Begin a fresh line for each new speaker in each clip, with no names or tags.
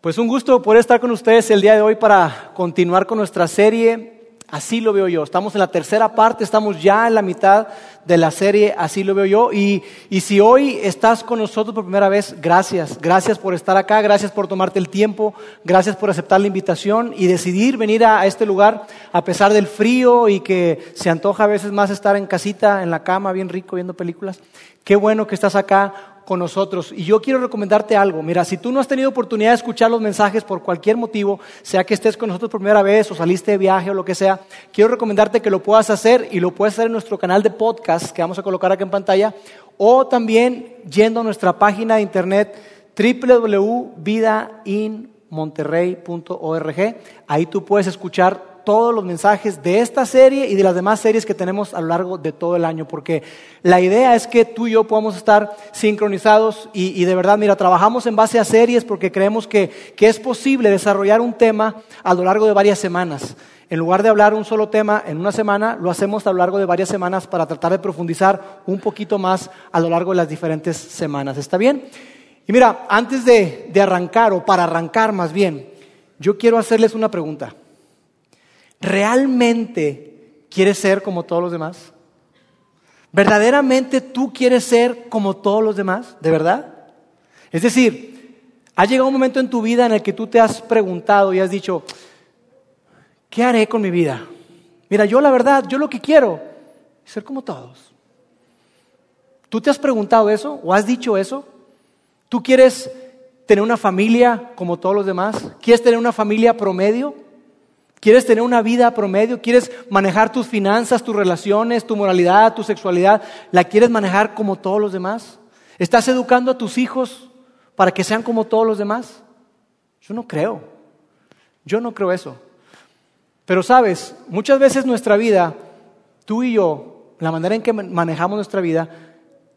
Pues un gusto poder estar con ustedes el día de hoy para continuar con nuestra serie. Así lo veo yo. Estamos en la tercera parte, estamos ya en la mitad de la serie, así lo veo yo. Y, y si hoy estás con nosotros por primera vez, gracias. Gracias por estar acá, gracias por tomarte el tiempo, gracias por aceptar la invitación y decidir venir a, a este lugar a pesar del frío y que se antoja a veces más estar en casita, en la cama, bien rico, viendo películas. Qué bueno que estás acá con nosotros. Y yo quiero recomendarte algo. Mira, si tú no has tenido oportunidad de escuchar los mensajes por cualquier motivo, sea que estés con nosotros por primera vez o saliste de viaje o lo que sea, quiero recomendarte que lo puedas hacer y lo puedes hacer en nuestro canal de podcast que vamos a colocar aquí en pantalla o también yendo a nuestra página de internet www.vidainmonterrey.org. Ahí tú puedes escuchar todos los mensajes de esta serie y de las demás series que tenemos a lo largo de todo el año, porque la idea es que tú y yo podamos estar sincronizados y, de verdad, mira, trabajamos en base a series porque creemos que, que es posible desarrollar un tema a lo largo de varias semanas. En lugar de hablar un solo tema en una semana, lo hacemos a lo largo de varias semanas para tratar de profundizar un poquito más a lo largo de las diferentes semanas. ¿Está bien? Y mira, antes de, de arrancar, o para arrancar más bien, yo quiero hacerles una pregunta. ¿Realmente quieres ser como todos los demás? ¿Verdaderamente tú quieres ser como todos los demás? ¿De verdad? Es decir, ha llegado un momento en tu vida en el que tú te has preguntado y has dicho, ¿qué haré con mi vida? Mira, yo la verdad, yo lo que quiero es ser como todos. ¿Tú te has preguntado eso o has dicho eso? ¿Tú quieres tener una familia como todos los demás? ¿Quieres tener una familia promedio? ¿Quieres tener una vida promedio? ¿Quieres manejar tus finanzas, tus relaciones, tu moralidad, tu sexualidad? ¿La quieres manejar como todos los demás? ¿Estás educando a tus hijos para que sean como todos los demás? Yo no creo. Yo no creo eso. Pero sabes, muchas veces nuestra vida, tú y yo, la manera en que manejamos nuestra vida,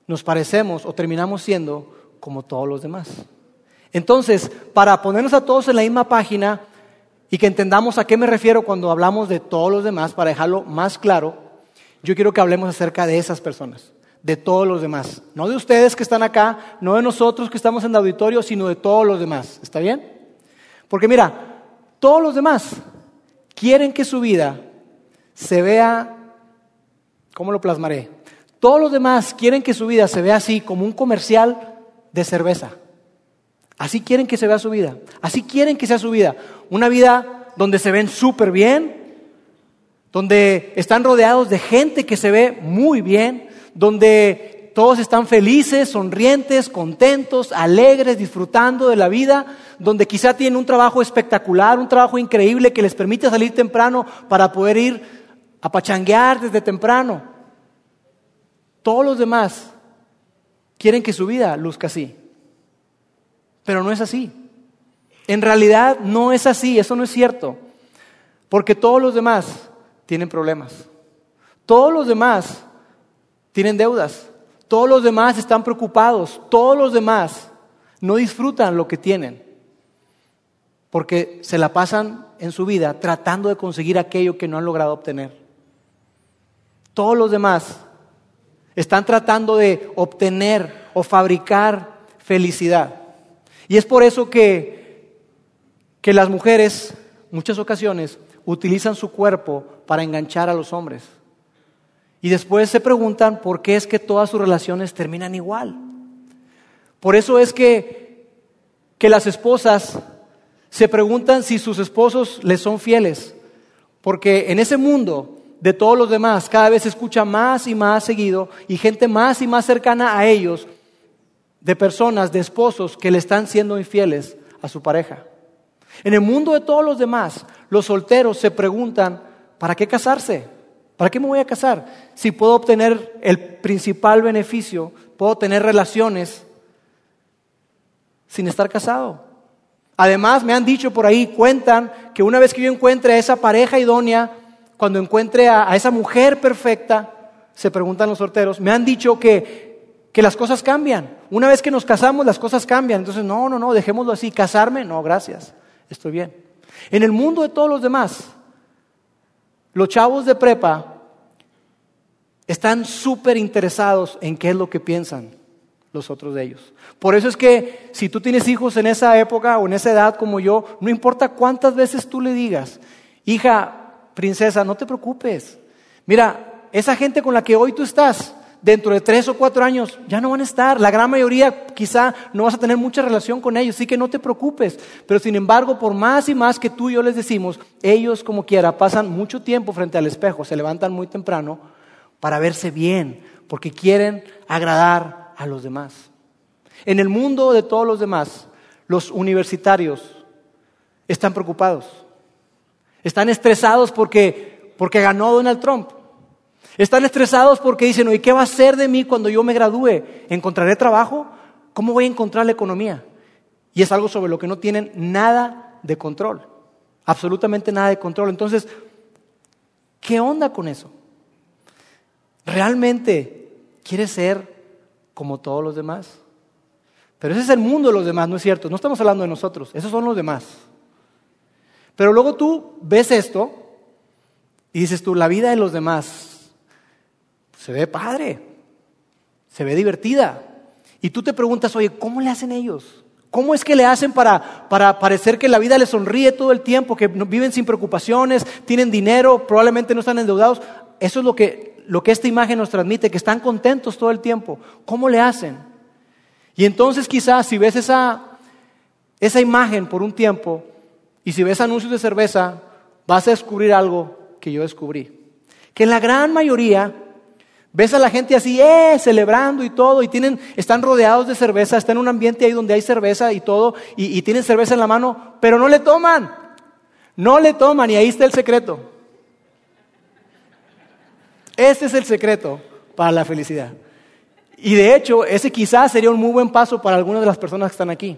nos parecemos o terminamos siendo como todos los demás. Entonces, para ponernos a todos en la misma página, y que entendamos a qué me refiero cuando hablamos de todos los demás, para dejarlo más claro, yo quiero que hablemos acerca de esas personas, de todos los demás. No de ustedes que están acá, no de nosotros que estamos en el auditorio, sino de todos los demás. ¿Está bien? Porque mira, todos los demás quieren que su vida se vea, ¿cómo lo plasmaré? Todos los demás quieren que su vida se vea así, como un comercial de cerveza. Así quieren que se vea su vida. Así quieren que sea su vida. Una vida donde se ven súper bien, donde están rodeados de gente que se ve muy bien, donde todos están felices, sonrientes, contentos, alegres, disfrutando de la vida, donde quizá tienen un trabajo espectacular, un trabajo increíble que les permite salir temprano para poder ir a pachanguear desde temprano. Todos los demás quieren que su vida luzca así. Pero no es así. En realidad no es así, eso no es cierto. Porque todos los demás tienen problemas. Todos los demás tienen deudas. Todos los demás están preocupados. Todos los demás no disfrutan lo que tienen. Porque se la pasan en su vida tratando de conseguir aquello que no han logrado obtener. Todos los demás están tratando de obtener o fabricar felicidad. Y es por eso que, que las mujeres, muchas ocasiones, utilizan su cuerpo para enganchar a los hombres. Y después se preguntan por qué es que todas sus relaciones terminan igual. Por eso es que, que las esposas se preguntan si sus esposos les son fieles. Porque en ese mundo de todos los demás cada vez se escucha más y más seguido y gente más y más cercana a ellos de personas, de esposos que le están siendo infieles a su pareja. En el mundo de todos los demás, los solteros se preguntan, ¿para qué casarse? ¿Para qué me voy a casar? Si puedo obtener el principal beneficio, puedo tener relaciones sin estar casado. Además, me han dicho por ahí, cuentan que una vez que yo encuentre a esa pareja idónea, cuando encuentre a, esa mujer perfecta, se preguntan los solteros, me han dicho que que las cosas cambian. Una vez que nos casamos, las cosas cambian. Entonces, no, no, no, dejémoslo así. ¿Casarme? No, gracias. Estoy bien. En el mundo de todos los demás, los chavos de prepa están súper interesados en qué es lo que piensan los otros de ellos. Por eso es que si tú tienes hijos en esa época o en esa edad como yo, no importa cuántas veces tú le digas, hija, princesa, no te preocupes. Mira, esa gente con la que hoy tú estás, dentro de tres o cuatro años ya no van a estar. La gran mayoría quizá no vas a tener mucha relación con ellos, así que no te preocupes. Pero sin embargo, por más y más que tú y yo les decimos, ellos como quiera pasan mucho tiempo frente al espejo, se levantan muy temprano para verse bien, porque quieren agradar a los demás. En el mundo de todos los demás, los universitarios están preocupados, están estresados porque, porque ganó Donald Trump. Están estresados porque dicen, oye, ¿qué va a ser de mí cuando yo me gradúe? ¿Encontraré trabajo? ¿Cómo voy a encontrar la economía? Y es algo sobre lo que no tienen nada de control, absolutamente nada de control. Entonces, ¿qué onda con eso? ¿Realmente quieres ser como todos los demás? Pero ese es el mundo de los demás, ¿no es cierto? No estamos hablando de nosotros, esos son los demás. Pero luego tú ves esto y dices tú, la vida de los demás se ve padre, se ve divertida. Y tú te preguntas, oye, ¿cómo le hacen ellos? ¿Cómo es que le hacen para, para parecer que la vida les sonríe todo el tiempo, que viven sin preocupaciones, tienen dinero, probablemente no están endeudados? Eso es lo que, lo que esta imagen nos transmite, que están contentos todo el tiempo. ¿Cómo le hacen? Y entonces quizás si ves esa, esa imagen por un tiempo y si ves anuncios de cerveza, vas a descubrir algo que yo descubrí. Que la gran mayoría Ves a la gente así, eh, celebrando y todo, y tienen, están rodeados de cerveza, están en un ambiente ahí donde hay cerveza y todo, y, tienen cerveza en la mano, pero no le toman. No le toman, y ahí está el secreto. Ese es el secreto para la felicidad. Y de hecho, ese quizás sería un muy buen paso para algunas de las personas que están aquí.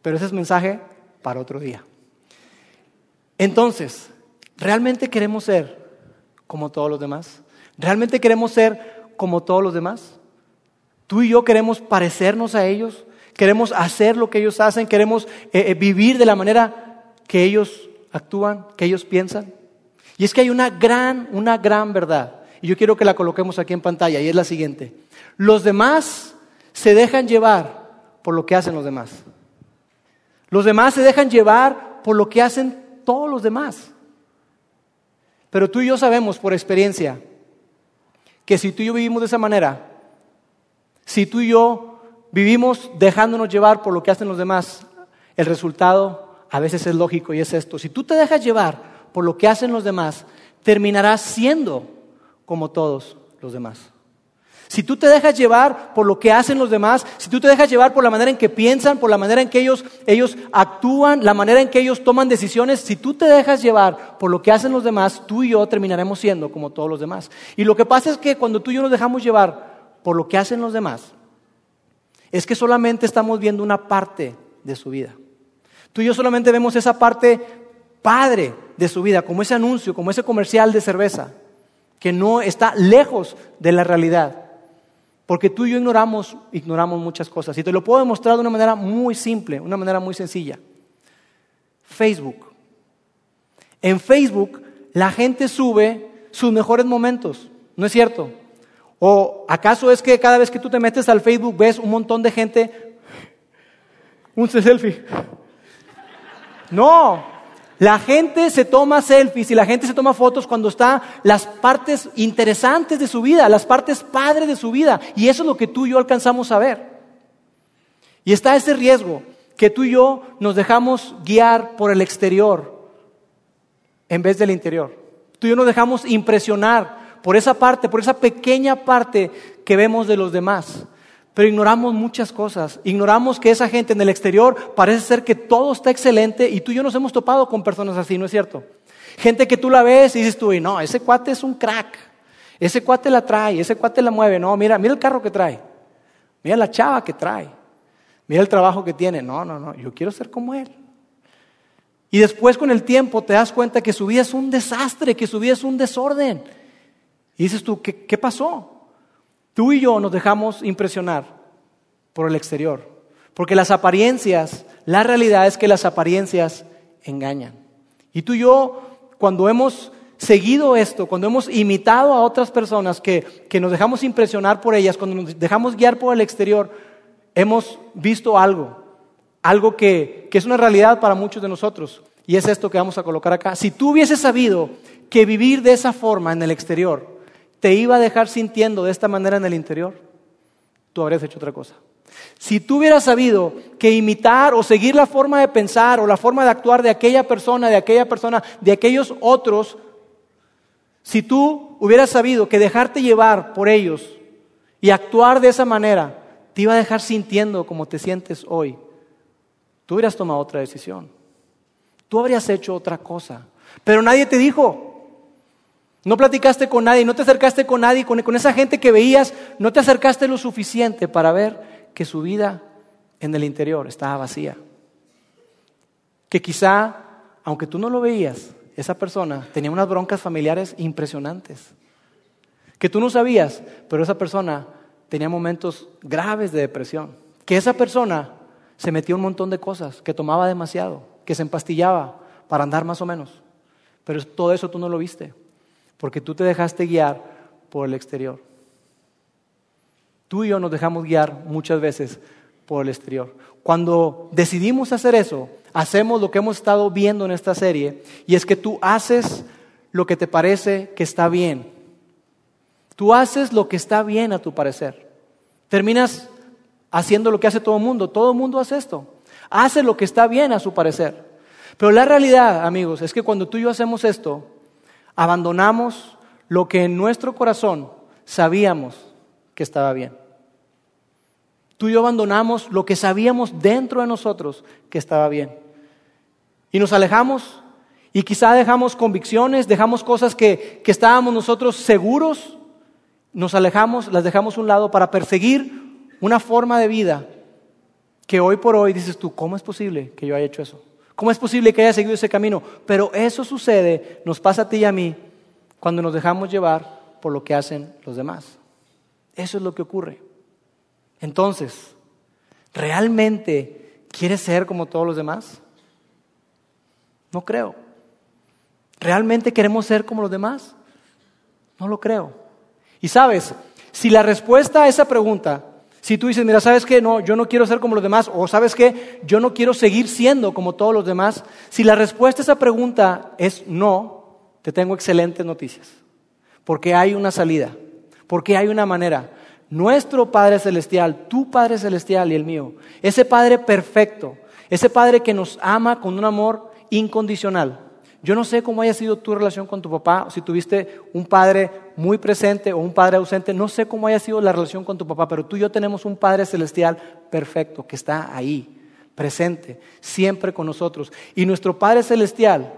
Pero ese es mensaje para otro día. Entonces, ¿realmente queremos ser como todos los demás? ¿Realmente queremos ser como todos los demás? Tú y yo queremos parecernos a ellos, queremos hacer lo que ellos hacen, queremos eh, eh, vivir de la manera que ellos actúan, que ellos piensan. Y es que hay una gran, una gran verdad, y yo quiero que la coloquemos aquí en pantalla, y es la siguiente. Los demás se dejan llevar por lo que hacen los demás. Los demás se dejan llevar por lo que hacen todos los demás. Pero tú y yo sabemos por experiencia que si tú y yo vivimos de esa manera, si tú y yo vivimos dejándonos llevar por lo que hacen los demás, el resultado a veces es lógico y es esto. Si tú te dejas llevar por lo que hacen los demás, terminarás siendo como todos los demás. Si tú te dejas llevar por lo que hacen los demás, si tú te dejas llevar por la manera en que piensan, por la manera en que ellos, ellos actúan, la manera en que ellos toman decisiones, si tú te dejas llevar por lo que hacen los demás, tú y yo terminaremos siendo como todos los demás. Y lo que pasa es que cuando tú y yo nos dejamos llevar por lo que hacen los demás, es que solamente estamos viendo una parte de su vida. Tú y yo solamente vemos esa parte padre de su vida, como ese anuncio, como ese comercial de cerveza, que no está lejos de la realidad. Porque tú y yo ignoramos, ignoramos muchas cosas. Y te lo puedo demostrar de una manera muy simple, una manera muy sencilla. Facebook. En Facebook la gente sube sus mejores momentos, ¿no es cierto? ¿O acaso es que cada vez que tú te metes al Facebook ves un montón de gente, un selfie? No, la gente se toma selfies y la gente se toma fotos cuando está las partes interesantes de su vida, las partes padres de su vida. Y eso es lo que tú y yo alcanzamos a ver. Y está ese riesgo que tú y yo nos dejamos guiar por el exterior en vez del interior. Tú y yo nos dejamos impresionar por esa parte, por esa pequeña parte que vemos de los demás. Pero ignoramos muchas cosas. Ignoramos que esa gente en el exterior parece ser que todo está excelente y tú y yo nos hemos topado con personas así, ¿no es cierto? Gente que tú la ves y dices tú, no, ese cuate es un crack. Ese cuate la trae, ese cuate la mueve. No, mira, mira el carro que trae. Mira la chava que trae. Mira el trabajo que tiene. No, no, no, yo quiero ser como él. Y después con el tiempo te das cuenta que su vida es un desastre, que su vida es un desorden. Y dices tú, ¿qué, qué pasó? Tú y yo nos dejamos impresionar por el exterior, porque las apariencias, la realidad es que las apariencias engañan. Y tú y yo, cuando hemos seguido esto, cuando hemos imitado a otras personas que, que nos dejamos impresionar por ellas, cuando nos dejamos guiar por el exterior, hemos visto algo, algo que, que es una realidad para muchos de nosotros. Y es esto que vamos a colocar acá. Si tú hubieses sabido que vivir de esa forma en el exterior te iba a dejar sintiendo de esta manera en el interior, tú habrías hecho otra cosa. Si tú hubieras sabido que imitar o seguir la forma de pensar o la forma de actuar de aquella persona, de aquella persona, de aquellos otros, si tú hubieras sabido que dejarte llevar por ellos y actuar de esa manera te iba a dejar sintiendo como te sientes hoy, tú hubieras tomado otra decisión. Tú habrías hecho otra cosa. Pero nadie te dijo. No platicaste con nadie, no te acercaste con nadie, con, esa gente que veías, no te acercaste lo suficiente para ver que su vida en el interior estaba vacía. Que quizá, aunque tú no lo veías, esa persona tenía unas broncas familiares impresionantes. Que tú no sabías, pero esa persona tenía momentos graves de depresión. Que esa persona se metía un montón de cosas, que tomaba demasiado, que se empastillaba para andar más o menos. Pero todo eso tú no lo viste, porque tú te dejaste guiar por el exterior. Tú y yo nos dejamos guiar muchas veces por el exterior. Cuando decidimos hacer eso, hacemos lo que hemos estado viendo en esta serie, y es que tú haces lo que te parece que está bien. Tú haces lo que está bien a tu parecer. Terminas haciendo lo que hace todo el mundo. Todo el mundo hace esto. Hace lo que está bien a su parecer. Pero la realidad, amigos, es que cuando tú y yo hacemos esto, abandonamos lo que en nuestro corazón sabíamos que estaba bien. Tú y yo abandonamos lo que sabíamos dentro de nosotros que estaba bien. Y nos alejamos y quizá dejamos convicciones, dejamos cosas que, que estábamos nosotros seguros, nos alejamos, las dejamos a un lado para perseguir una forma de vida que hoy por hoy dices tú, ¿cómo es posible que yo haya hecho eso? ¿Cómo es posible que haya seguido ese camino? Pero eso sucede, nos pasa a ti y a mí, cuando nos dejamos llevar por lo que hacen los demás. Eso es lo que ocurre. Entonces, ¿realmente quieres ser como todos los demás? No creo. ¿Realmente queremos ser como los demás? No lo creo. Y sabes, si la respuesta a esa pregunta, si tú dices, mira, ¿sabes qué? No, yo no quiero ser como los demás, o ¿sabes qué? Yo no quiero seguir siendo como todos los demás. Si la respuesta a esa pregunta es no, te tengo excelentes noticias. Porque hay una salida, porque hay una manera. Nuestro Padre Celestial, tu Padre Celestial y el mío, ese Padre perfecto, ese Padre que nos ama con un amor incondicional, yo no sé cómo haya sido tu relación con tu papá, si tuviste un padre muy presente o un padre ausente, no sé cómo haya sido la relación con tu papá, pero tú y yo tenemos un Padre Celestial perfecto que está ahí, presente, siempre con nosotros. Y nuestro Padre Celestial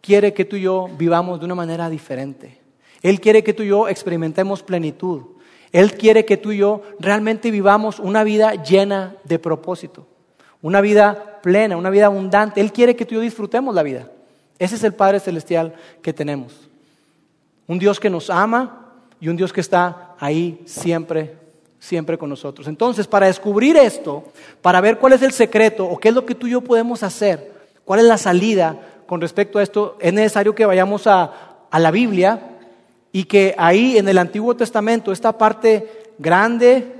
quiere que tú y yo vivamos de una manera diferente. Él quiere que tú y yo experimentemos plenitud. Él quiere que tú y yo realmente vivamos una vida llena de propósito, una vida plena, una vida abundante. Él quiere que tú y yo disfrutemos la vida. Ese es el Padre Celestial que tenemos. Un Dios que nos ama y un Dios que está ahí siempre, siempre con nosotros. Entonces, para descubrir esto, para ver cuál es el secreto o qué es lo que tú y yo podemos hacer, cuál es la salida con respecto a esto, es necesario que vayamos a, a la Biblia y que ahí en el Antiguo Testamento, esta parte grande,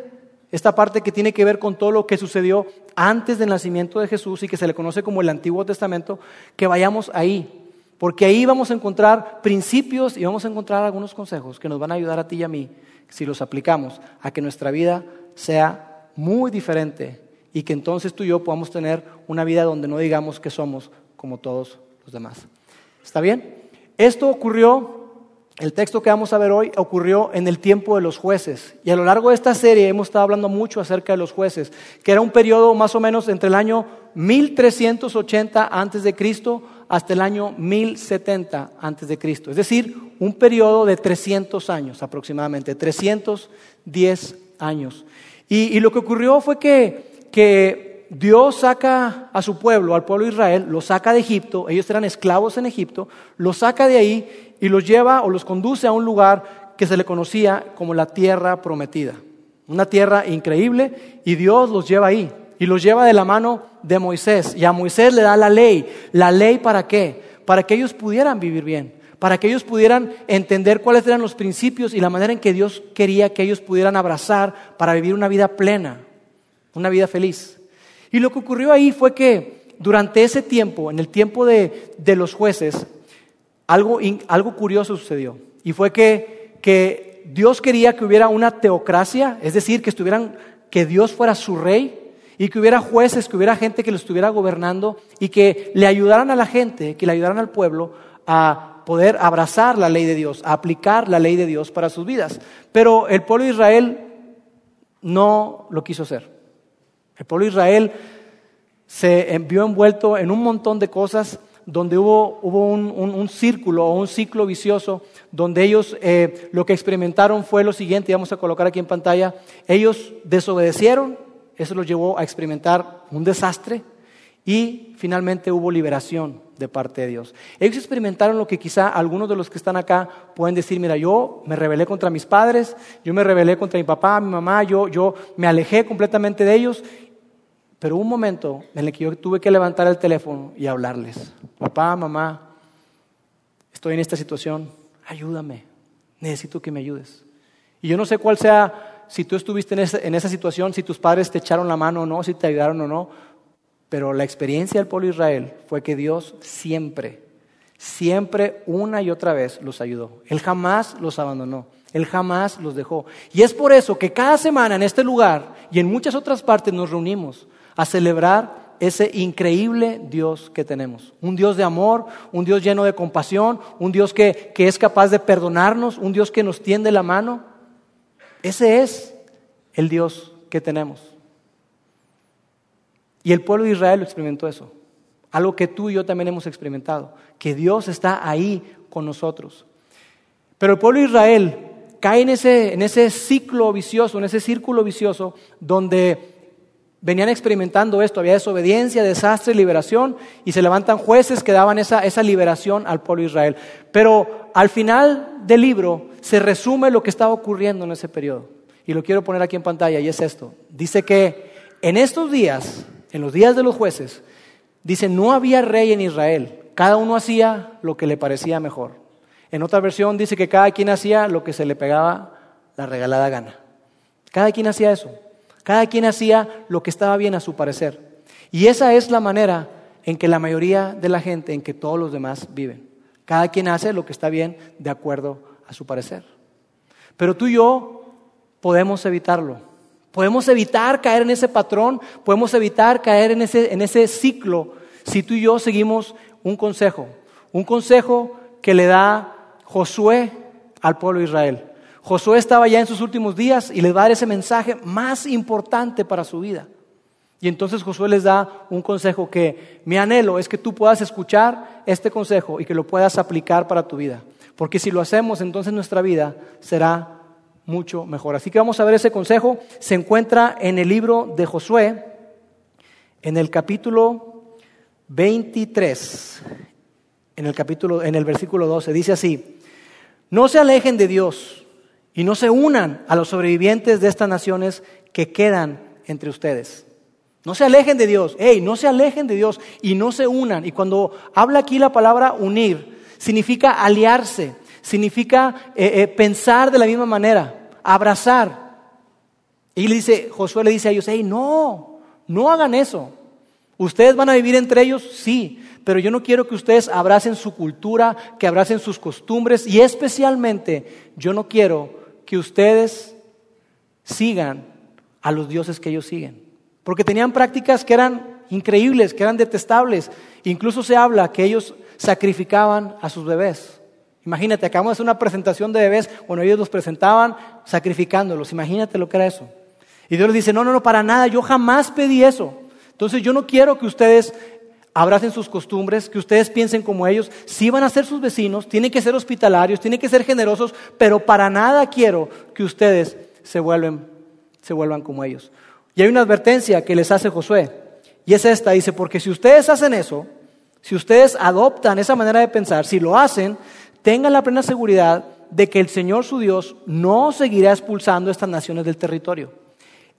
esta parte que tiene que ver con todo lo que sucedió antes del nacimiento de Jesús y que se le conoce como el Antiguo Testamento, que vayamos ahí. Porque ahí vamos a encontrar principios y vamos a encontrar algunos consejos que nos van a ayudar a ti y a mí, si los aplicamos, a que nuestra vida sea muy diferente y que entonces tú y yo podamos tener una vida donde no digamos que somos como todos los demás. ¿Está bien? Esto ocurrió el texto que vamos a ver hoy ocurrió en el tiempo de los jueces. Y a lo largo de esta serie hemos estado hablando mucho acerca de los jueces, que era un periodo más o menos entre el año 1380 antes de Cristo hasta el año 1070 antes de Cristo. Es decir, un periodo de 300 años aproximadamente, 310 años. Y, y lo que ocurrió fue que, que Dios saca a su pueblo, al pueblo de Israel, lo saca de Egipto, ellos eran esclavos en Egipto, lo saca de ahí y los lleva o los conduce a un lugar que se le conocía como la tierra prometida. Una tierra increíble y Dios los lleva ahí y los lleva de la mano de Moisés. Y a Moisés le da la ley. ¿La ley para qué? Para que ellos pudieran vivir bien, para que ellos pudieran entender cuáles eran los principios y la manera en que Dios quería que ellos pudieran abrazar para vivir una vida plena, una vida feliz. Y lo que ocurrió ahí fue que durante ese tiempo, en el tiempo de, los jueces, algo, algo, curioso sucedió. Y fue que, que Dios quería que hubiera una teocracia, es decir, que estuvieran, que Dios fuera su rey y que hubiera jueces, que hubiera gente que lo estuviera gobernando y que le ayudaran a la gente, que le ayudaran al pueblo a poder abrazar la ley de Dios, a aplicar la ley de Dios para sus vidas. Pero el pueblo de Israel no lo quiso hacer. El pueblo de Israel se vio envuelto en un montón de cosas donde hubo, un, círculo o un ciclo vicioso, donde ellos eh, lo que experimentaron fue lo siguiente, vamos a colocar aquí en pantalla, ellos desobedecieron, eso los llevó a experimentar un desastre y finalmente hubo liberación de parte de Dios. Ellos experimentaron lo que quizá algunos de los que están acá pueden decir, mira, yo me rebelé contra mis padres, yo me rebelé contra mi papá, mi mamá, yo, yo me alejé completamente de ellos pero hubo un momento en el que yo tuve que levantar el teléfono y hablarles. Papá, mamá, estoy en esta situación, ayúdame, necesito que me ayudes. Y yo no sé cuál sea, si tú estuviste en esa, situación, si tus padres te echaron la mano o no, si te ayudaron o no, pero la experiencia del pueblo de Israel fue que Dios siempre, siempre, una y otra vez los ayudó. Él jamás los abandonó. Él jamás los dejó. Y es por eso que cada semana en este lugar y en muchas otras partes nos reunimos a celebrar ese increíble Dios que tenemos. Un Dios de amor, un Dios lleno de compasión, un Dios que, es capaz de perdonarnos, un Dios que nos tiende la mano. Ese es el Dios que tenemos. Y el pueblo de Israel experimentó eso. Algo que tú y yo también hemos experimentado. Que Dios está ahí con nosotros. Pero el pueblo de Israel cae en ese, en ese ciclo vicioso, en ese círculo vicioso, donde venían experimentando esto, había desobediencia, desastre, liberación, y se levantan jueces que daban esa, esa liberación al pueblo de Israel. Pero al final del libro se resume lo que estaba ocurriendo en ese periodo. Y lo quiero poner aquí en pantalla, y es esto. Dice que en estos días, en los días de los jueces, dice, no había rey en Israel, cada uno hacía lo que le parecía mejor. En otra versión dice que cada quien hacía lo que se le pegaba la regalada gana. Cada quien hacía eso. Cada quien hacía lo que estaba bien a su parecer. Y esa es la manera en que la mayoría de la gente, en que todos los demás viven. Cada quien hace lo que está bien de acuerdo a su parecer. Pero tú y yo podemos evitarlo. Podemos evitar caer en ese patrón, podemos evitar caer en ese, en ese ciclo si tú y yo seguimos un consejo. Un consejo que le da Josué al pueblo de Israel. Josué estaba ya en sus últimos días y les va a dar ese mensaje más importante para su vida. Y entonces Josué les da un consejo que mi anhelo es que tú puedas escuchar este consejo y que lo puedas aplicar para tu vida. Porque si lo hacemos, entonces nuestra vida será mucho mejor. Así que vamos a ver ese consejo. Se encuentra en el libro de Josué, en el capítulo 23, en el capítulo, en el versículo 12. Dice así: No se alejen de Dios y no se unan a los sobrevivientes de estas naciones que quedan entre ustedes. No se alejen de Dios, hey, no se alejen de Dios y no se unan. Y cuando habla aquí la palabra unir, significa aliarse, significa eh, eh, pensar de la misma manera, abrazar. Y le dice, Josué le dice a ellos, hey, no, no hagan eso. ¿Ustedes van a vivir entre ellos? Sí, pero yo no quiero que ustedes abracen su cultura, que abracen sus costumbres y especialmente yo no quiero que ustedes sigan a los dioses que ellos siguen. Porque tenían prácticas que eran increíbles, que eran detestables. Incluso se habla que ellos sacrificaban a sus bebés. Imagínate, acabamos de hacer una presentación de bebés, bueno, ellos los presentaban sacrificándolos. Imagínate lo que era eso. Y Dios les dice, no, no, no, para nada, yo jamás pedí eso. Entonces yo no quiero que ustedes abracen sus costumbres, que ustedes piensen como ellos, si van a ser sus vecinos, tienen que ser hospitalarios, tienen que ser generosos, pero para nada quiero que ustedes se, se vuelvan como ellos. Y hay una advertencia que les hace Josué, y es esta, dice, porque si ustedes hacen eso, si ustedes adoptan esa manera de pensar, si lo hacen, tengan la plena seguridad de que el Señor su Dios no seguirá expulsando estas naciones del territorio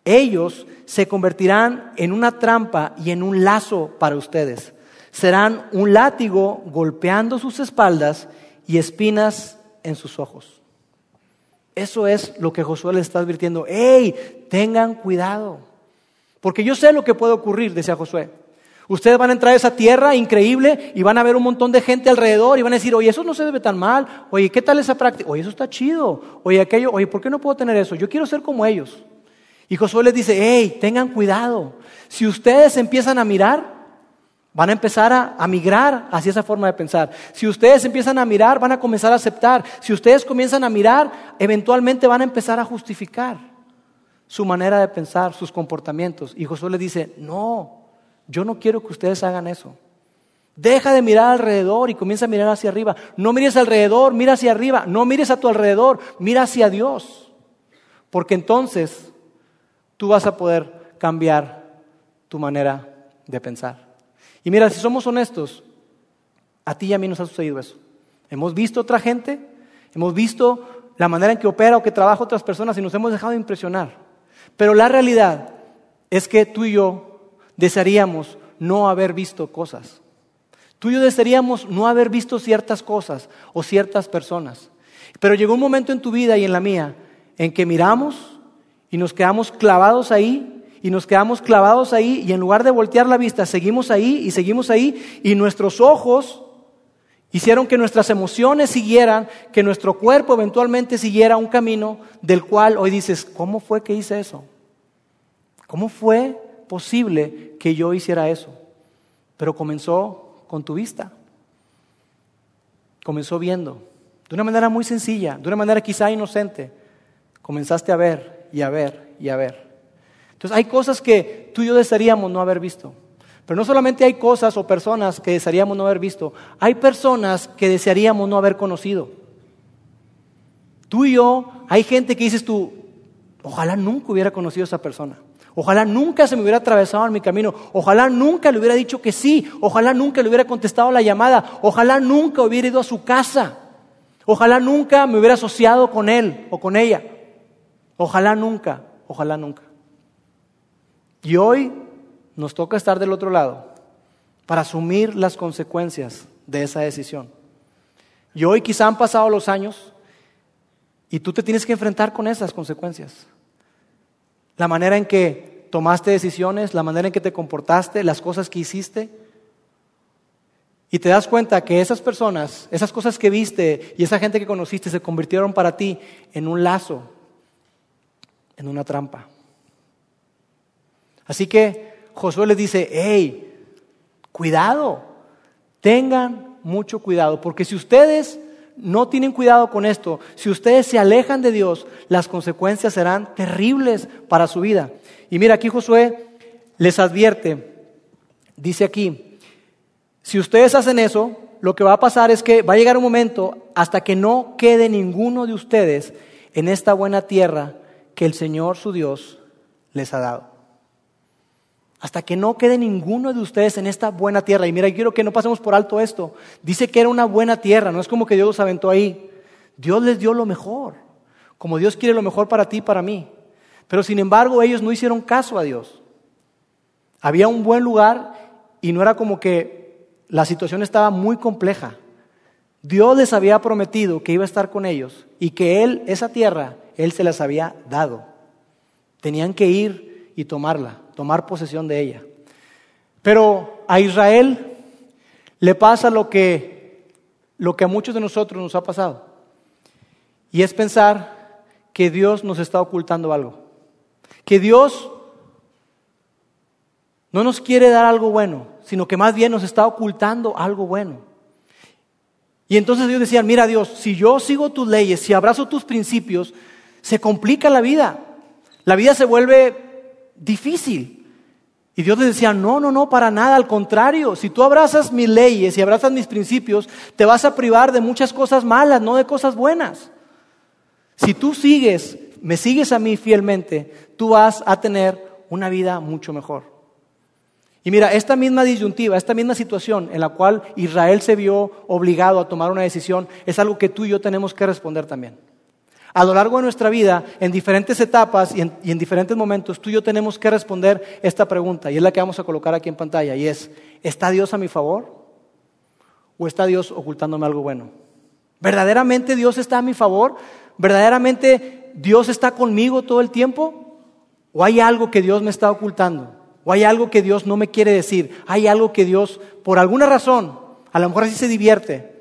ellos se convertirán en una trampa y en un lazo para ustedes. Serán un látigo golpeando sus espaldas y espinas en sus ojos. Eso es lo que Josué le está advirtiendo. ¡Ey! Tengan cuidado. Porque yo sé lo que puede ocurrir, decía Josué. Ustedes van a entrar a esa tierra increíble y van a ver un montón de gente alrededor y van a decir, oye, eso no se debe tan mal. Oye, ¿qué tal esa práctica? Oye, eso está chido. Oye, aquello, oye, ¿por qué no puedo tener eso? Yo quiero ser como ellos. Y Josué les dice, hey, tengan cuidado. Si ustedes empiezan a mirar, van a empezar a, a, migrar hacia esa forma de pensar. Si ustedes empiezan a mirar, van a comenzar a aceptar. Si ustedes comienzan a mirar, eventualmente van a empezar a justificar su manera de pensar, sus comportamientos. Y Josué les dice, no, yo no quiero que ustedes hagan eso. Deja de mirar alrededor y comienza a mirar hacia arriba. No mires alrededor, mira hacia arriba. No mires a tu alrededor, mira hacia Dios. Porque entonces tú vas a poder cambiar tu manera de pensar. Y mira, si somos honestos, a ti y a mí nos ha sucedido eso. Hemos visto otra gente, hemos visto la manera en que opera o que trabaja otras personas y nos hemos dejado impresionar. Pero la realidad es que tú y yo desearíamos no haber visto cosas. Tú y yo desearíamos no haber visto ciertas cosas o ciertas personas. Pero llegó un momento en tu vida y en la mía en que miramos y nos quedamos clavados ahí y nos quedamos clavados ahí y en lugar de voltear la vista seguimos ahí y seguimos ahí y nuestros ojos hicieron que nuestras emociones siguieran, que nuestro cuerpo eventualmente siguiera un camino del cual hoy dices, ¿cómo fue que hice eso? ¿Cómo fue posible que yo hiciera eso. Pero comenzó con tu vista. Comenzó viendo. De una manera muy sencilla, de una manera quizá inocente. Comenzaste a ver y a ver y a ver. Entonces hay cosas que tú y yo desearíamos no haber visto. Pero no solamente hay cosas o personas que desearíamos no haber visto, hay personas que desearíamos no haber conocido. Tú y yo, hay gente que dices tú, ojalá nunca hubiera conocido a esa persona. Ojalá nunca se me hubiera atravesado en mi camino. Ojalá nunca le hubiera dicho que sí. Ojalá nunca le hubiera contestado la llamada. Ojalá nunca hubiera ido a su casa. Ojalá nunca me hubiera asociado con él o con ella. Ojalá nunca, ojalá nunca. Y hoy nos toca estar del otro lado para asumir las consecuencias de esa decisión. Y hoy quizá han pasado los años y tú te tienes que enfrentar con esas consecuencias la manera en que tomaste decisiones, la manera en que te comportaste, las cosas que hiciste. Y te das cuenta que esas personas, esas cosas que viste y esa gente que conociste se convirtieron para ti en un lazo, en una trampa. Así que Josué les dice, hey, cuidado, tengan mucho cuidado, porque si ustedes no tienen cuidado con esto, si ustedes se alejan de Dios, las consecuencias serán terribles para su vida. Y mira, aquí Josué les advierte, dice aquí, si ustedes hacen eso, lo que va a pasar es que va a llegar un momento hasta que no quede ninguno de ustedes en esta buena tierra que el Señor su Dios les ha dado hasta que no quede ninguno de ustedes en esta buena tierra. Y mira, quiero que no pasemos por alto esto. Dice que era una buena tierra, no es como que Dios los aventó ahí. Dios les dio lo mejor, como Dios quiere lo mejor para ti y para mí. Pero sin embargo, ellos no hicieron caso a Dios. Había un buen lugar y no era como que la situación estaba muy compleja. Dios les había prometido que iba a estar con ellos y que Él, esa tierra, Él se las había dado. Tenían que ir y tomarla tomar posesión de ella. Pero a Israel le pasa lo que, lo que a muchos de nosotros nos ha pasado. Y es pensar que Dios nos está ocultando algo. Que Dios no nos quiere dar algo bueno, sino que más bien nos está ocultando algo bueno. Y entonces Dios decía, mira Dios, si yo sigo tus leyes, si abrazo tus principios, se complica la vida. La vida se vuelve difícil. Y Dios les decía, no, no, no, para nada, al contrario, si tú abrazas mis leyes y abrazas mis principios, te vas a privar de muchas cosas malas, no de cosas buenas. Si tú sigues, me sigues a mí fielmente, tú vas a tener una vida mucho mejor. Y mira, esta misma disyuntiva, esta misma situación en la cual Israel se vio obligado a tomar una decisión, es algo que tú y yo tenemos que responder también. A lo largo de nuestra vida, en diferentes etapas y en, diferentes momentos, tú y yo tenemos que responder esta pregunta, y es la que vamos a colocar aquí en pantalla, y es, ¿está Dios a mi favor? ¿O está Dios ocultándome algo bueno? ¿Verdaderamente Dios está a mi favor? ¿Verdaderamente Dios está conmigo todo el tiempo? ¿O hay algo que Dios me está ocultando? ¿O hay algo que Dios no me quiere decir? ¿Hay algo que Dios, por alguna razón, a lo mejor así se divierte,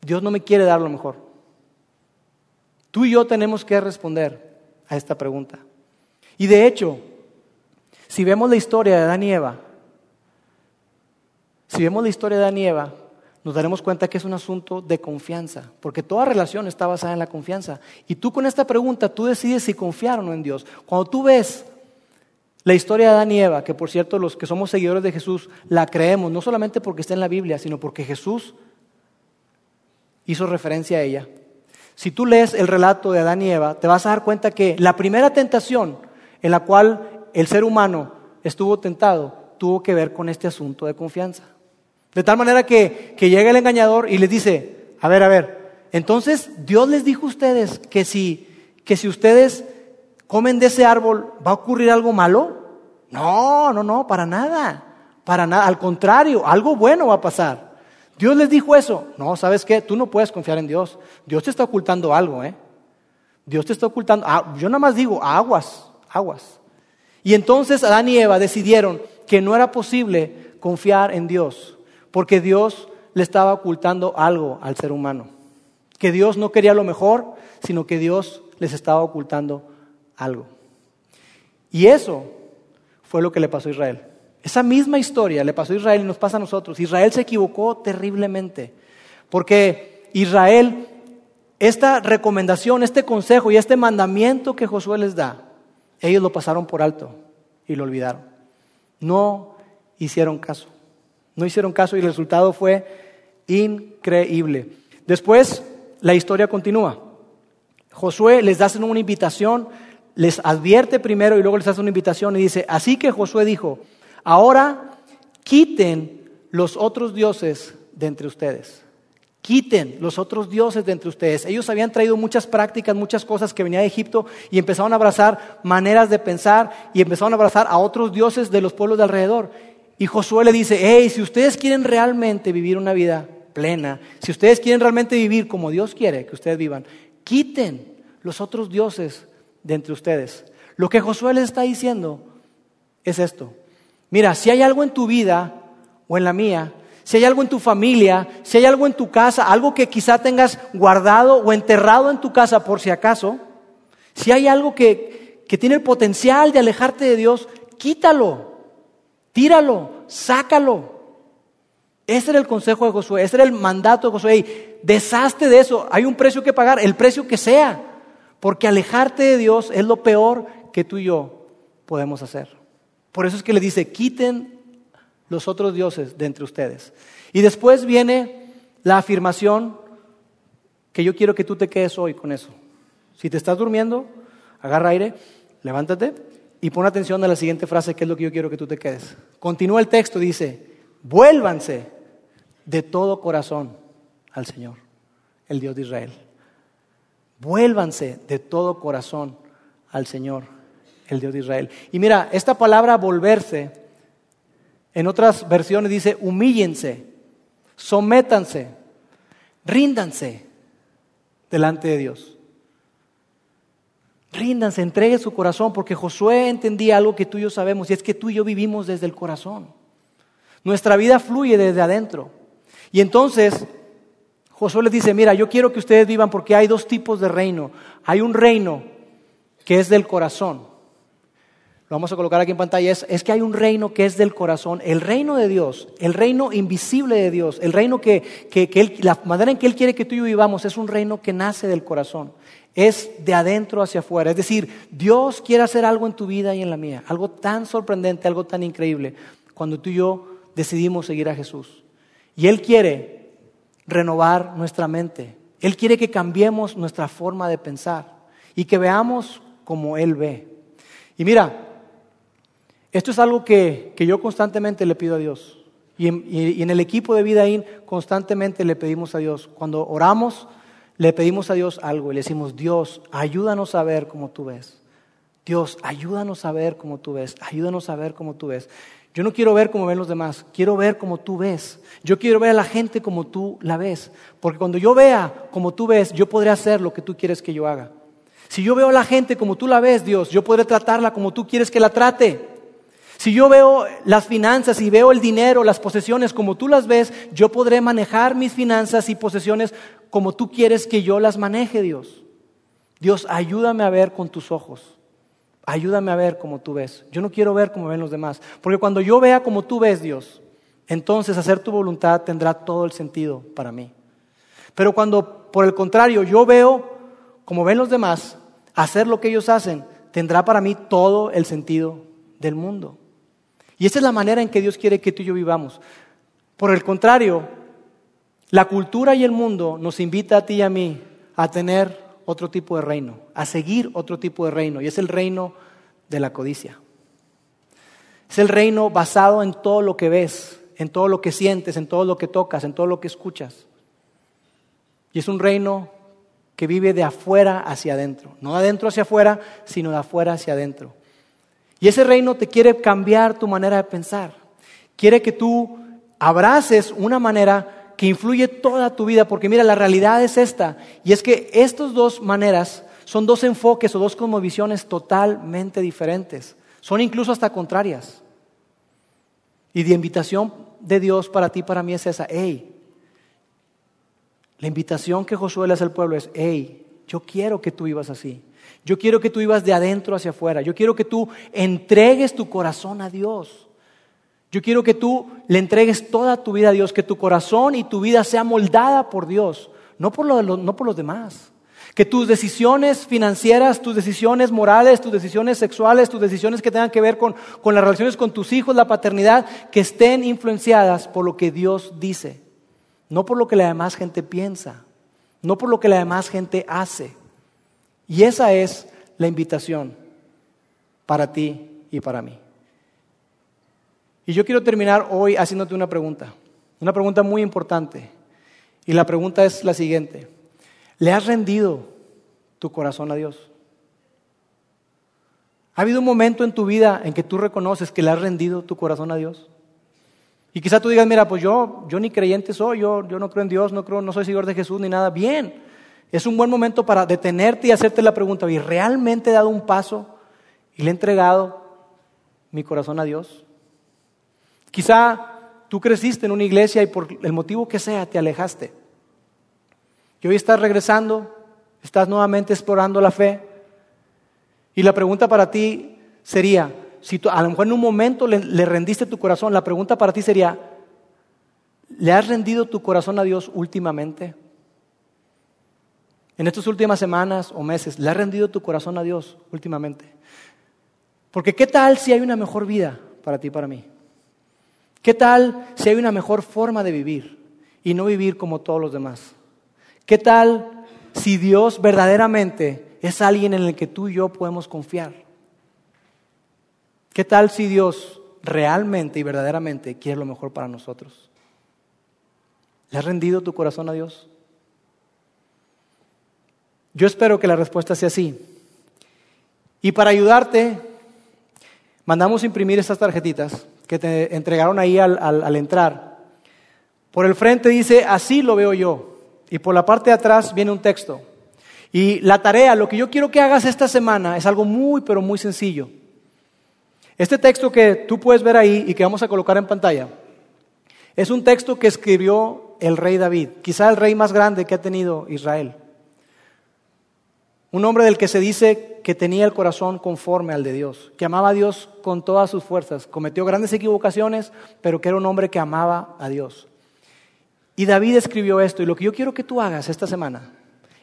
Dios no me quiere dar lo mejor? Tú y yo tenemos que responder a esta pregunta. Y de hecho, si vemos la historia de Adán y Eva, si vemos la historia de Adán y Eva, nos daremos cuenta que es un asunto de confianza, porque toda relación está basada en la confianza. Y tú con esta pregunta, tú decides si confiar o no en Dios. Cuando tú ves la historia de Adán y Eva, que por cierto los que somos seguidores de Jesús la creemos, no solamente porque está en la Biblia, sino porque Jesús hizo referencia a ella. Si tú lees el relato de Adán y Eva, te vas a dar cuenta que la primera tentación en la cual el ser humano estuvo tentado tuvo que ver con este asunto de confianza. De tal manera que, llega el engañador y les dice, a ver, a ver, entonces Dios les dijo a ustedes que si, que si ustedes comen de ese árbol va a ocurrir algo malo. No, no, no, para nada, para nada, al contrario, algo bueno va a pasar. Dios les dijo eso. No, ¿sabes qué? Tú no puedes confiar en Dios. Dios te está ocultando algo, ¿eh? Dios te está ocultando. Ah, yo nada más digo, aguas, aguas. Y entonces Adán y Eva decidieron que no era posible confiar en Dios porque Dios le estaba ocultando algo al ser humano. Que Dios no quería lo mejor, sino que Dios les estaba ocultando algo. Y eso fue lo que le pasó a Israel. Esa misma historia le pasó a Israel y nos pasa a nosotros. Israel se equivocó terriblemente, porque Israel, esta recomendación, este consejo y este mandamiento que Josué les da, ellos lo pasaron por alto y lo olvidaron. No hicieron caso. No hicieron caso y el resultado fue increíble. Después, la historia continúa. Josué les da una invitación, les advierte primero y luego les hace una invitación y dice, así que Josué dijo, ahora quiten los otros dioses de entre ustedes. Quiten los otros dioses de entre ustedes. Ellos habían traído muchas prácticas, muchas cosas que venían de Egipto y empezaron a abrazar maneras de pensar y empezaron a abrazar a otros dioses de los pueblos de alrededor. Y Josué le dice, hey, si ustedes quieren realmente vivir una vida plena, si ustedes quieren realmente vivir como Dios quiere que ustedes vivan, quiten los otros dioses de entre ustedes. Lo que Josué les está diciendo es esto. Mira, si hay algo en tu vida o en la mía, si hay algo en tu familia, si hay algo en tu casa, algo que quizá tengas guardado o enterrado en tu casa por si acaso, si hay algo que, que tiene el potencial de alejarte de Dios, quítalo. Tíralo, sácalo. Ese era el consejo de Josué, ese era el mandato de Josué. deshazte de eso, hay un precio que pagar, el precio que sea, porque alejarte de Dios es lo peor que tú y yo podemos hacer. Por eso es que le dice, quiten los otros dioses de entre ustedes. Y después viene la afirmación que yo quiero que tú te quedes hoy con eso. Si te estás durmiendo, agarra aire, levántate y pon atención a la siguiente frase, que es lo que yo quiero que tú te quedes. Continúa el texto, dice, vuélvanse de todo corazón al Señor, el Dios de Israel. Vuélvanse de todo corazón al Señor, el Dios de Israel. Y mira, esta palabra volverse, en otras versiones dice, humíllense, sométanse, ríndanse delante de Dios. Ríndanse, entregue su corazón, porque Josué entendía algo que tú y yo sabemos, y es que tú y yo vivimos desde el corazón. Nuestra vida fluye desde adentro. Y entonces Josué les dice, mira, yo quiero que ustedes vivan porque hay dos tipos de reino. Hay un reino que es del corazón. Lo vamos a colocar aquí en pantalla. Es, que hay un reino que es del corazón. El reino de Dios, el reino invisible de Dios, el reino que, que, que la manera en que Él quiere que tú y yo vivamos es un reino que nace del corazón es de adentro hacia afuera. Es decir, Dios quiere hacer algo en tu vida y en la mía, algo tan sorprendente, algo tan increíble, cuando tú y yo decidimos seguir a Jesús. Y Él quiere renovar nuestra mente. Él quiere que cambiemos nuestra forma de pensar y que veamos como Él ve. Y mira, esto es algo que, yo constantemente le pido a Dios. Y en, el equipo de Vidaín constantemente le pedimos a Dios. Cuando oramos, le pedimos a Dios algo y le decimos, Dios, ayúdanos a ver como tú ves. Dios, ayúdanos a ver como tú ves. Ayúdanos a ver como tú ves. Yo no quiero ver como ven los demás, quiero ver como tú ves. Yo quiero ver a la gente como tú la ves. Porque cuando yo vea como tú ves, yo podré hacer lo que tú quieres que yo haga. Si yo veo a la gente como tú la ves, Dios, yo podré tratarla como tú quieres que la trate. Si yo veo las finanzas y veo el dinero, las posesiones como tú las ves, yo podré manejar mis finanzas y posesiones como tú quieres que yo las maneje, Dios. Dios, ayúdame a ver con tus ojos. Ayúdame a ver como tú ves. Yo no quiero ver como ven los demás. Porque cuando yo vea como tú ves, Dios, entonces hacer tu voluntad tendrá todo el sentido para mí. Pero cuando, por el contrario, yo veo como ven los demás, hacer lo que ellos hacen, tendrá para mí todo el sentido del mundo. Y esa es la manera en que Dios quiere que tú y yo vivamos. Por el contrario, la cultura y el mundo nos invita a ti y a mí a tener otro tipo de reino, a seguir otro tipo de reino, y es el reino de la codicia. Es el reino basado en todo lo que ves, en todo lo que sientes, en todo lo que tocas, en todo lo que escuchas. Y es un reino que vive de afuera hacia adentro, no de adentro hacia afuera, sino de afuera hacia adentro. Y ese reino te quiere cambiar tu manera de pensar, quiere que tú abraces una manera que influye toda tu vida, porque mira, la realidad es esta, y es que estas dos maneras son dos enfoques o dos cosmovisiones totalmente diferentes, son incluso hasta contrarias. Y la invitación de Dios para ti, para mí es esa, hey, la invitación que Josué le hace al pueblo es, hey, yo quiero que tú vivas así. Yo quiero que tú vivas de adentro hacia afuera. Yo quiero que tú entregues tu corazón a Dios. Yo quiero que tú le entregues toda tu vida a Dios, que tu corazón y tu vida sea moldada por Dios, no por, no por los demás. Que tus decisiones financieras, tus decisiones morales, tus decisiones sexuales, tus decisiones que tengan que ver con, con las relaciones con tus hijos, la paternidad, que estén influenciadas por lo que Dios dice, no por lo que la demás gente piensa, no por lo que la demás gente hace. Y esa es la invitación para ti y para mí. Y yo quiero terminar hoy haciéndote una pregunta, una pregunta muy importante. Y la pregunta es la siguiente. ¿Le has rendido tu corazón a Dios? ¿Ha habido un momento en tu vida en que tú reconoces que le has rendido tu corazón a Dios? Y quizá tú digas, mira, pues yo, yo ni creyente soy, yo, yo no creo en Dios, no, creo, no soy seguidor de Jesús ni nada. Bien, es un buen momento para detenerte y hacerte la pregunta, ¿y realmente he dado un paso y le he entregado mi corazón a Dios? Quizá tú creciste en una iglesia y por el motivo que sea te alejaste. Y hoy estás regresando, estás nuevamente explorando la fe. Y la pregunta para ti sería, si a lo mejor en un momento le, le rendiste tu corazón, la pregunta para ti sería, ¿le has rendido tu corazón a Dios últimamente? En estas últimas semanas o meses, ¿le has rendido tu corazón a Dios últimamente? Porque ¿qué tal si hay una mejor vida para ti y para mí? ¿Qué tal si hay una mejor forma de vivir y no vivir como todos los demás? ¿Qué tal si Dios verdaderamente es alguien en el que tú y yo podemos confiar? ¿Qué tal si Dios realmente y verdaderamente quiere lo mejor para nosotros? ¿Le has rendido tu corazón a Dios? Yo espero que la respuesta sea sí. Y para ayudarte, mandamos imprimir estas tarjetitas que te entregaron ahí al, entrar. Por el frente dice, así lo veo yo. Y por la parte de atrás viene un texto. Y la tarea, lo que yo quiero que hagas esta semana es algo muy, pero muy sencillo. Este texto que tú puedes ver ahí y que vamos a colocar en pantalla, es un texto que escribió el rey David, quizá el rey más grande que ha tenido Israel. Un hombre del que se dice que tenía el corazón conforme al de Dios, que amaba a Dios con todas sus fuerzas, cometió grandes equivocaciones, pero que era un hombre que amaba a Dios. Y David escribió esto, y lo que yo quiero que tú hagas esta semana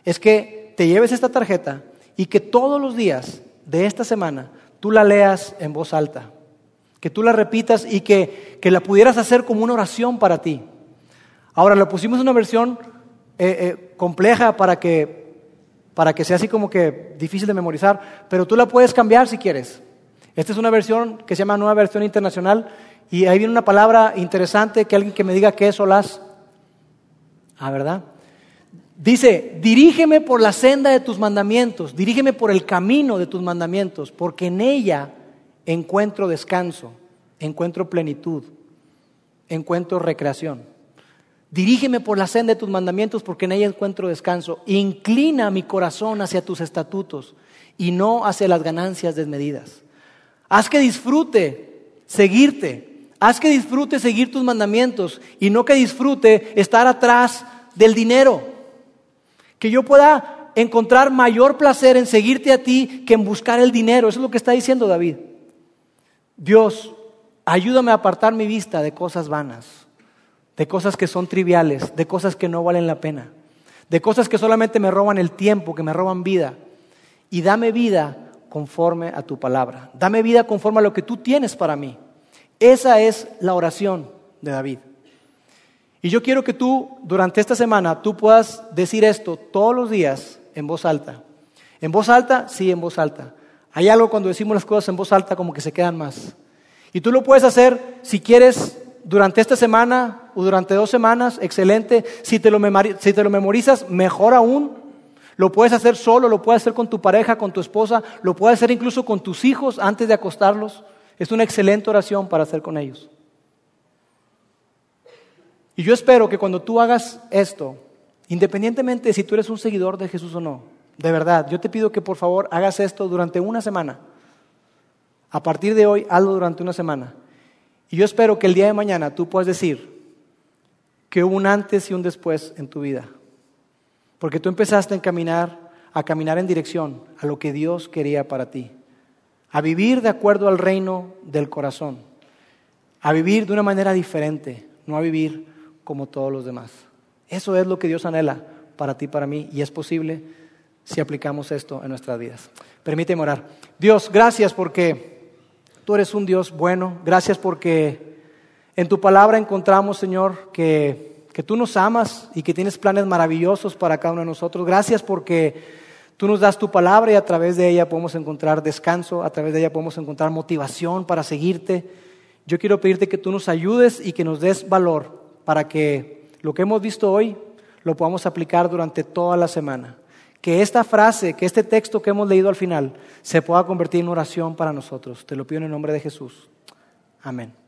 es que te lleves esta tarjeta y que todos los días de esta semana tú la leas en voz alta, que tú la repitas y que, la pudieras hacer como una oración para ti. Ahora, lo pusimos una versión eh, eh, compleja para que para que sea así como que difícil de memorizar, pero tú la puedes cambiar si quieres. Esta es una versión que se llama Nueva Versión Internacional y ahí viene una palabra interesante que alguien que me diga qué es Solás. Ah, ¿verdad? Dice, dirígeme por la senda de tus mandamientos, dirígeme por el camino de tus mandamientos, porque en ella encuentro descanso. encuentro plenitud, encuentro recreación. Dirígeme por la senda de tus mandamientos porque en ella encuentro descanso. Inclina mi corazón hacia tus estatutos y no hacia las ganancias desmedidas. Haz que disfrute seguirte. Haz que disfrute seguir tus mandamientos y no que disfrute estar atrás del dinero. Que yo pueda encontrar mayor placer en seguirte a ti que en buscar el dinero. Eso es lo que está diciendo David. Dios, ayúdame a apartar mi vista de cosas vanas de cosas que son triviales, de cosas que no valen la pena, de cosas que solamente me roban el tiempo, que me roban vida. Y dame vida conforme a tu palabra. Dame vida conforme a lo que tú tienes para mí. Esa es la oración de David. Y yo quiero que tú, durante esta semana, tú puedas decir esto todos los días en voz alta. ¿En voz alta? Sí, en voz alta. Hay algo cuando decimos las cosas en voz alta como que se quedan más. Y tú lo puedes hacer si quieres durante esta semana o durante dos semanas, excelente. Si te, lo memorizas, mejor aún. Lo puedes hacer solo, lo puedes hacer con tu pareja, con tu esposa, lo puedes hacer incluso con tus hijos antes de acostarlos. Es una excelente oración para hacer con ellos. Y yo espero que cuando tú hagas esto, independientemente de si tú eres un seguidor de Jesús o no, de verdad, yo te pido que por favor hagas esto durante una semana. A partir de hoy, hazlo durante una semana. Y yo espero que el día de mañana tú puedas decir que hubo un antes y un después en tu vida. Porque tú empezaste a caminar, a caminar en dirección a lo que Dios quería para ti. A vivir de acuerdo al reino del corazón. A vivir de una manera diferente, no a vivir como todos los demás. Eso es lo que Dios anhela para ti, para mí, y es posible si aplicamos esto en nuestras vidas. Permíteme orar. Dios, gracias porque Tú eres un Dios bueno. Gracias porque en tu palabra encontramos, Señor, que, que tú nos amas y que tienes planes maravillosos para cada uno de nosotros. Gracias porque tú nos das tu palabra y a través de ella podemos encontrar descanso, a través de ella podemos encontrar motivación para seguirte. Yo quiero pedirte que tú nos ayudes y que nos des valor para que lo que hemos visto hoy lo podamos aplicar durante toda la semana que esta frase, que este texto que hemos leído al final, se pueda convertir en oración para nosotros. Te lo pido en el nombre de Jesús. Amén.